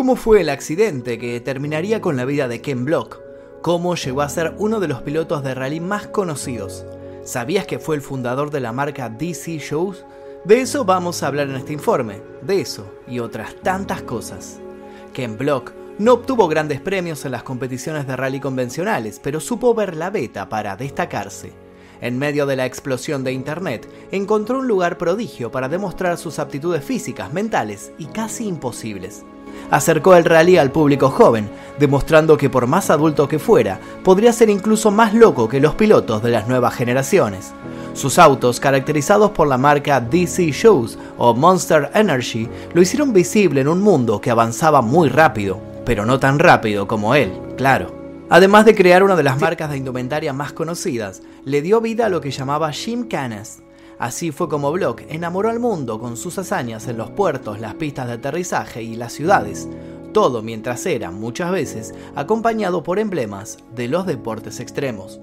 ¿Cómo fue el accidente que terminaría con la vida de Ken Block? ¿Cómo llegó a ser uno de los pilotos de rally más conocidos? ¿Sabías que fue el fundador de la marca DC Shows? De eso vamos a hablar en este informe, de eso y otras tantas cosas. Ken Block no obtuvo grandes premios en las competiciones de rally convencionales, pero supo ver la beta para destacarse. En medio de la explosión de Internet, encontró un lugar prodigio para demostrar sus aptitudes físicas, mentales y casi imposibles acercó el rally al público joven, demostrando que por más adulto que fuera, podría ser incluso más loco que los pilotos de las nuevas generaciones. Sus autos, caracterizados por la marca DC Shows o Monster Energy, lo hicieron visible en un mundo que avanzaba muy rápido, pero no tan rápido como él, claro. Además de crear una de las marcas de indumentaria más conocidas, le dio vida a lo que llamaba Canas. Así fue como Block enamoró al mundo con sus hazañas en los puertos, las pistas de aterrizaje y las ciudades, todo mientras era, muchas veces, acompañado por emblemas de los deportes extremos.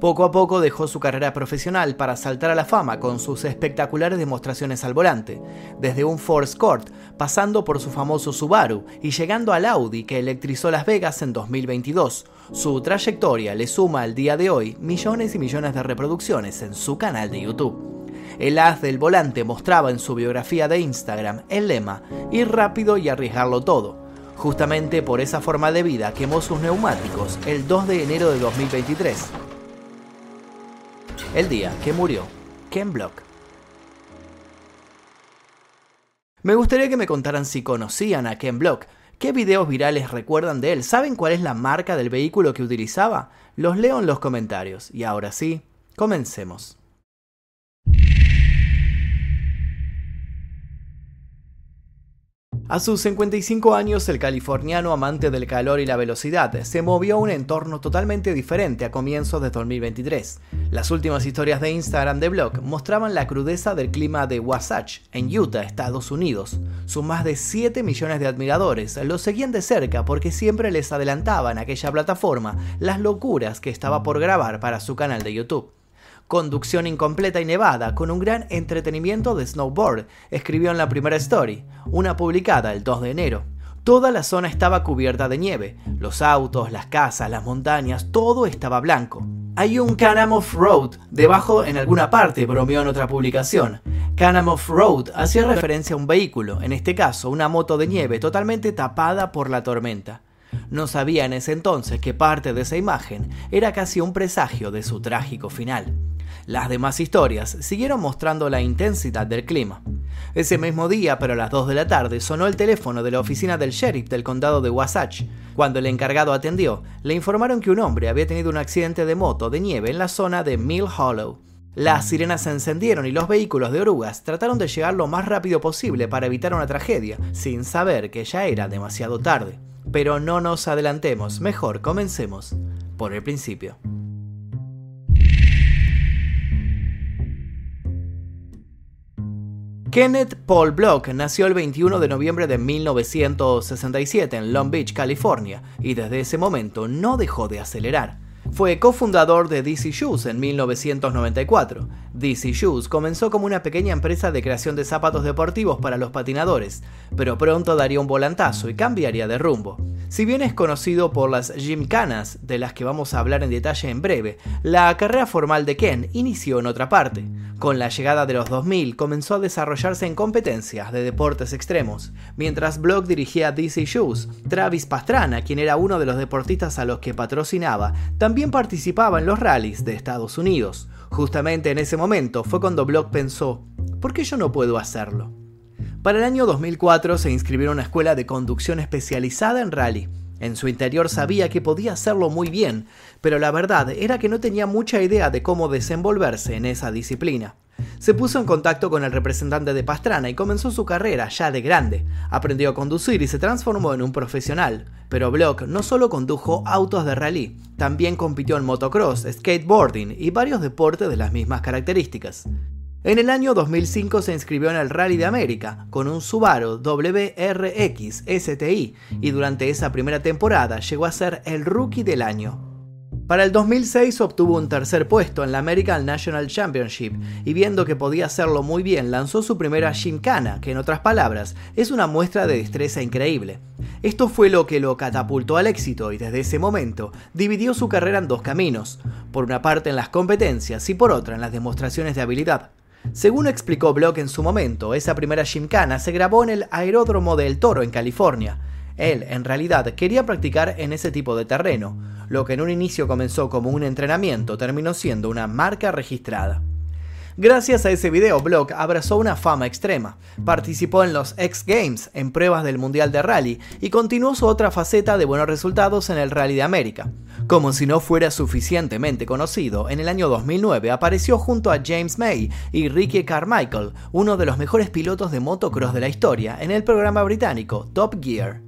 Poco a poco dejó su carrera profesional para saltar a la fama con sus espectaculares demostraciones al volante, desde un Ford Escort, pasando por su famoso Subaru y llegando al Audi que electrizó Las Vegas en 2022. Su trayectoria le suma al día de hoy millones y millones de reproducciones en su canal de YouTube. El as del volante mostraba en su biografía de Instagram el lema ir rápido y arriesgarlo todo. Justamente por esa forma de vida quemó sus neumáticos el 2 de enero de 2023. El día que murió Ken Block. Me gustaría que me contaran si conocían a Ken Block, qué videos virales recuerdan de él, saben cuál es la marca del vehículo que utilizaba. Los leo en los comentarios. Y ahora sí, comencemos. A sus 55 años, el californiano amante del calor y la velocidad se movió a un entorno totalmente diferente a comienzos de 2023. Las últimas historias de Instagram de Block mostraban la crudeza del clima de Wasatch, en Utah, Estados Unidos. Sus más de 7 millones de admiradores lo seguían de cerca porque siempre les adelantaban aquella plataforma las locuras que estaba por grabar para su canal de YouTube. Conducción incompleta y nevada, con un gran entretenimiento de snowboard, escribió en la primera story, una publicada el 2 de enero. Toda la zona estaba cubierta de nieve, los autos, las casas, las montañas, todo estaba blanco. Hay un Canam Road debajo en alguna parte, bromeó en otra publicación. Canam Road hacía referencia a un vehículo, en este caso una moto de nieve totalmente tapada por la tormenta. No sabía en ese entonces que parte de esa imagen era casi un presagio de su trágico final. Las demás historias siguieron mostrando la intensidad del clima. Ese mismo día, pero a las 2 de la tarde, sonó el teléfono de la oficina del sheriff del condado de Wasatch. Cuando el encargado atendió, le informaron que un hombre había tenido un accidente de moto de nieve en la zona de Mill Hollow. Las sirenas se encendieron y los vehículos de orugas trataron de llegar lo más rápido posible para evitar una tragedia, sin saber que ya era demasiado tarde. Pero no nos adelantemos, mejor comencemos por el principio. Kenneth Paul Block nació el 21 de noviembre de 1967 en Long Beach, California, y desde ese momento no dejó de acelerar. Fue cofundador de DC Shoes en 1994. DC Shoes comenzó como una pequeña empresa de creación de zapatos deportivos para los patinadores, pero pronto daría un volantazo y cambiaría de rumbo. Si bien es conocido por las gymcanas, de las que vamos a hablar en detalle en breve, la carrera formal de Ken inició en otra parte. Con la llegada de los 2000 comenzó a desarrollarse en competencias de deportes extremos. Mientras Block dirigía DC Shoes, Travis Pastrana, quien era uno de los deportistas a los que patrocinaba, también participaba en los rallies de Estados Unidos. Justamente en ese momento fue cuando Block pensó, ¿por qué yo no puedo hacerlo? Para el año 2004 se inscribió en una escuela de conducción especializada en rally. En su interior sabía que podía hacerlo muy bien, pero la verdad era que no tenía mucha idea de cómo desenvolverse en esa disciplina. Se puso en contacto con el representante de Pastrana y comenzó su carrera ya de grande. Aprendió a conducir y se transformó en un profesional. Pero Block no solo condujo autos de rally, también compitió en motocross, skateboarding y varios deportes de las mismas características. En el año 2005 se inscribió en el Rally de América con un Subaru WRX STI y durante esa primera temporada llegó a ser el rookie del año. Para el 2006 obtuvo un tercer puesto en la American National Championship y viendo que podía hacerlo muy bien lanzó su primera Gymkhana, que en otras palabras es una muestra de destreza increíble. Esto fue lo que lo catapultó al éxito y desde ese momento dividió su carrera en dos caminos, por una parte en las competencias y por otra en las demostraciones de habilidad. Según explicó Block en su momento, esa primera Gymkhana se grabó en el aeródromo del Toro en California. Él, en realidad, quería practicar en ese tipo de terreno, lo que en un inicio comenzó como un entrenamiento terminó siendo una marca registrada. Gracias a ese video, Block abrazó una fama extrema. Participó en los X Games, en pruebas del Mundial de Rally, y continuó su otra faceta de buenos resultados en el Rally de América. Como si no fuera suficientemente conocido, en el año 2009 apareció junto a James May y Ricky Carmichael, uno de los mejores pilotos de motocross de la historia, en el programa británico Top Gear.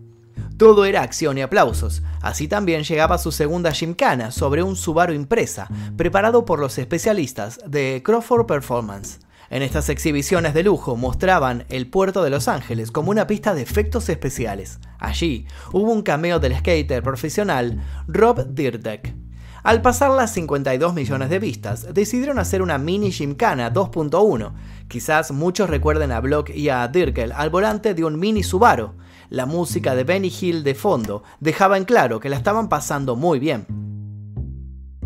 Todo era acción y aplausos. Así también llegaba su segunda Gymkhana sobre un Subaru Impresa, preparado por los especialistas de Crawford Performance. En estas exhibiciones de lujo mostraban el puerto de Los Ángeles como una pista de efectos especiales. Allí hubo un cameo del skater profesional Rob Dyrdek. Al pasar las 52 millones de vistas, decidieron hacer una mini Gymkhana 2.1. Quizás muchos recuerden a Block y a Dirkel al volante de un mini Subaru la música de Benny Hill de fondo dejaba en claro que la estaban pasando muy bien.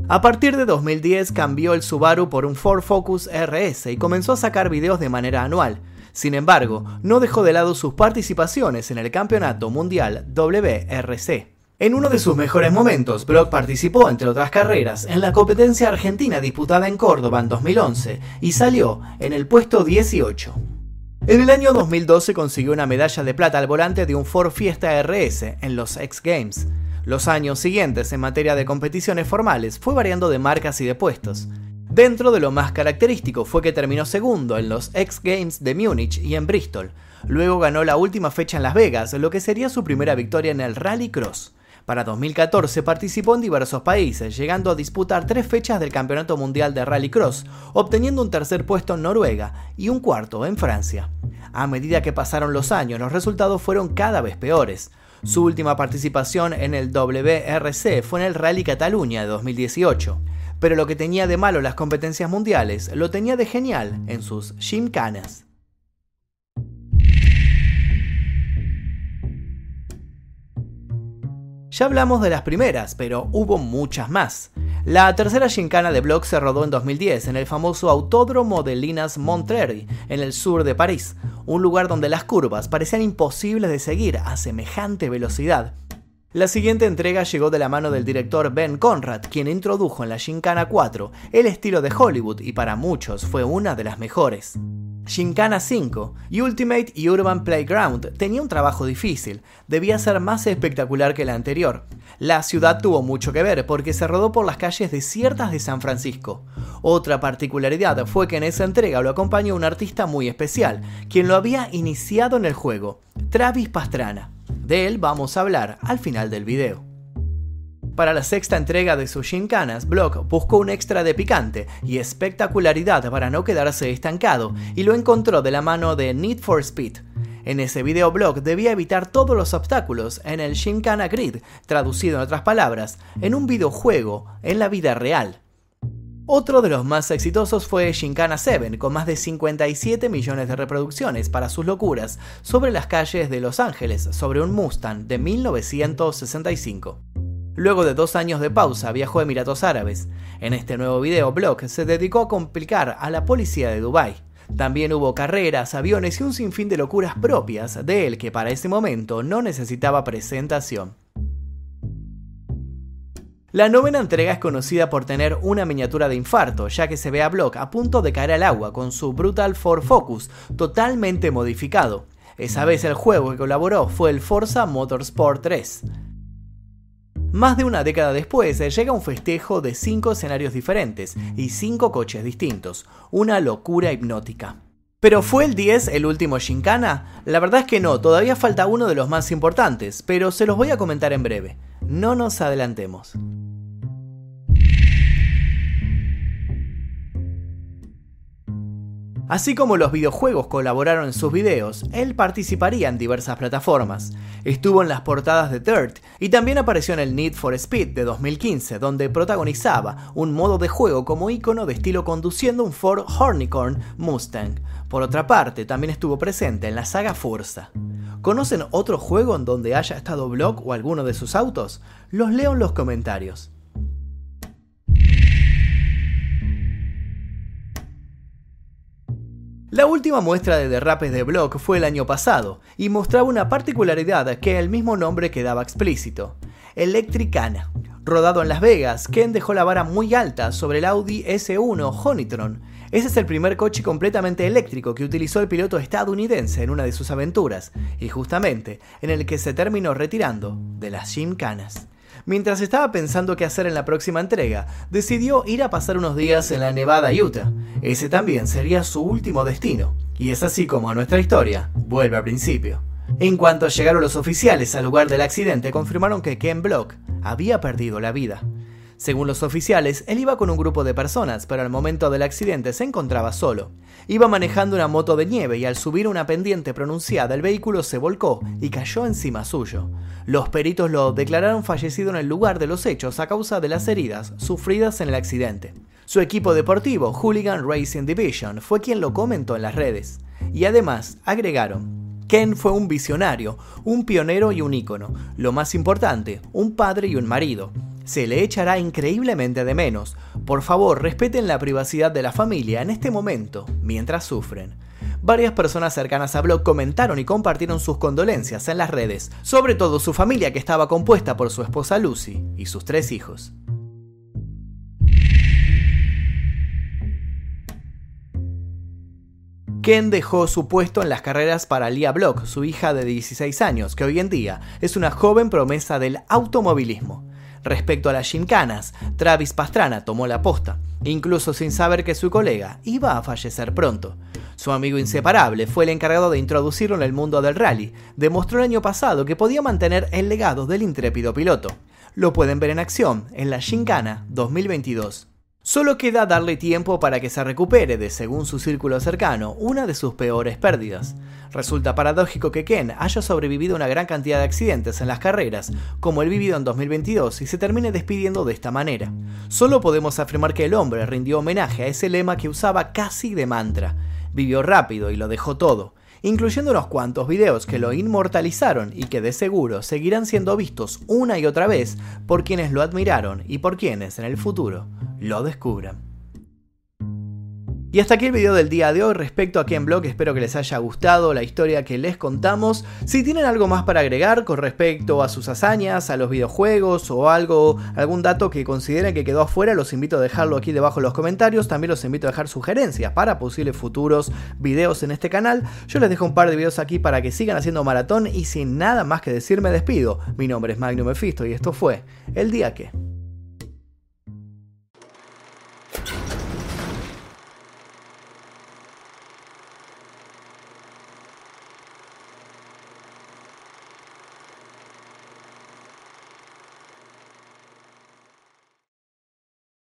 A partir de 2010 cambió el Subaru por un Ford Focus RS y comenzó a sacar videos de manera anual. Sin embargo, no dejó de lado sus participaciones en el Campeonato Mundial WRC. En uno de sus mejores momentos, Brock participó, entre otras carreras, en la competencia argentina disputada en Córdoba en 2011 y salió en el puesto 18. En el año 2012 consiguió una medalla de plata al volante de un Ford Fiesta RS en los X Games. Los años siguientes en materia de competiciones formales fue variando de marcas y de puestos. Dentro de lo más característico fue que terminó segundo en los X Games de Múnich y en Bristol. Luego ganó la última fecha en Las Vegas, lo que sería su primera victoria en el Rally Cross. Para 2014 participó en diversos países, llegando a disputar tres fechas del Campeonato Mundial de Rallycross, obteniendo un tercer puesto en Noruega y un cuarto en Francia. A medida que pasaron los años, los resultados fueron cada vez peores. Su última participación en el WRC fue en el Rally Cataluña de 2018. Pero lo que tenía de malo las competencias mundiales lo tenía de genial en sus gymkhanas. Ya hablamos de las primeras, pero hubo muchas más. La tercera gincana de Block se rodó en 2010 en el famoso Autódromo de Linas Montreuil, en el sur de París, un lugar donde las curvas parecían imposibles de seguir a semejante velocidad. La siguiente entrega llegó de la mano del director Ben Conrad, quien introdujo en la Gincana 4 el estilo de Hollywood y para muchos fue una de las mejores. Gincana 5 y Ultimate y Urban Playground tenía un trabajo difícil, debía ser más espectacular que la anterior. La ciudad tuvo mucho que ver porque se rodó por las calles desiertas de San Francisco. Otra particularidad fue que en esa entrega lo acompañó un artista muy especial, quien lo había iniciado en el juego, Travis Pastrana. De él vamos a hablar al final del video. Para la sexta entrega de sus Shinkanas, Block buscó un extra de picante y espectacularidad para no quedarse estancado y lo encontró de la mano de Need for Speed. En ese video Block debía evitar todos los obstáculos en el Shinkana Grid, traducido en otras palabras, en un videojuego en la vida real. Otro de los más exitosos fue Shinkana 7, con más de 57 millones de reproducciones para sus locuras sobre las calles de Los Ángeles sobre un Mustang de 1965. Luego de dos años de pausa viajó a Emiratos Árabes. En este nuevo video Block se dedicó a complicar a la policía de Dubái. También hubo carreras, aviones y un sinfín de locuras propias de él que para ese momento no necesitaba presentación. La novena entrega es conocida por tener una miniatura de infarto, ya que se ve a Block a punto de caer al agua con su Brutal Ford Focus, totalmente modificado. Esa vez el juego que colaboró fue el Forza Motorsport 3. Más de una década después llega un festejo de cinco escenarios diferentes y cinco coches distintos, una locura hipnótica. ¿Pero fue el 10 el último Shinkana? La verdad es que no, todavía falta uno de los más importantes, pero se los voy a comentar en breve. No nos adelantemos. Así como los videojuegos colaboraron en sus videos, él participaría en diversas plataformas. Estuvo en las portadas de Dirt y también apareció en el Need for Speed de 2015, donde protagonizaba un modo de juego como icono de estilo conduciendo un Ford Hornicorn Mustang. Por otra parte, también estuvo presente en la saga Forza. ¿Conocen otro juego en donde haya estado Block o alguno de sus autos? Los leo en los comentarios. La última muestra de derrapes de Block fue el año pasado y mostraba una particularidad que el mismo nombre quedaba explícito. Electricana. Rodado en Las Vegas, Ken dejó la vara muy alta sobre el Audi S1 Honeytron. Ese es el primer coche completamente eléctrico que utilizó el piloto estadounidense en una de sus aventuras, y justamente en el que se terminó retirando de las Gymkhanas. Mientras estaba pensando qué hacer en la próxima entrega, decidió ir a pasar unos días en la Nevada, Utah. Ese también sería su último destino. Y es así como nuestra historia vuelve al principio. En cuanto llegaron los oficiales al lugar del accidente, confirmaron que Ken Block había perdido la vida. Según los oficiales, él iba con un grupo de personas, pero al momento del accidente se encontraba solo. Iba manejando una moto de nieve y al subir una pendiente pronunciada el vehículo se volcó y cayó encima suyo. Los peritos lo declararon fallecido en el lugar de los hechos a causa de las heridas sufridas en el accidente. Su equipo deportivo, Hooligan Racing Division, fue quien lo comentó en las redes. Y además agregaron, Ken fue un visionario, un pionero y un ícono. Lo más importante, un padre y un marido se le echará increíblemente de menos. Por favor, respeten la privacidad de la familia en este momento, mientras sufren. Varias personas cercanas a Block comentaron y compartieron sus condolencias en las redes, sobre todo su familia que estaba compuesta por su esposa Lucy y sus tres hijos. Ken dejó su puesto en las carreras para Lia Block, su hija de 16 años, que hoy en día es una joven promesa del automovilismo. Respecto a las gimcanas, Travis Pastrana tomó la posta, incluso sin saber que su colega iba a fallecer pronto. Su amigo inseparable fue el encargado de introducirlo en el mundo del rally. Demostró el año pasado que podía mantener el legado del intrépido piloto. Lo pueden ver en acción en la Gincana 2022. Solo queda darle tiempo para que se recupere de, según su círculo cercano, una de sus peores pérdidas. Resulta paradójico que Ken haya sobrevivido a una gran cantidad de accidentes en las carreras, como el vivido en 2022, y se termine despidiendo de esta manera. Solo podemos afirmar que el hombre rindió homenaje a ese lema que usaba casi de mantra. Vivió rápido y lo dejó todo incluyendo unos cuantos videos que lo inmortalizaron y que de seguro seguirán siendo vistos una y otra vez por quienes lo admiraron y por quienes en el futuro lo descubran. Y hasta aquí el video del día de hoy respecto a Ken Block, espero que les haya gustado la historia que les contamos. Si tienen algo más para agregar con respecto a sus hazañas, a los videojuegos o algo, algún dato que consideren que quedó afuera, los invito a dejarlo aquí debajo en los comentarios. También los invito a dejar sugerencias para posibles futuros videos en este canal. Yo les dejo un par de videos aquí para que sigan haciendo maratón y sin nada más que decir me despido. Mi nombre es Magnum Mephisto y esto fue El Día Que.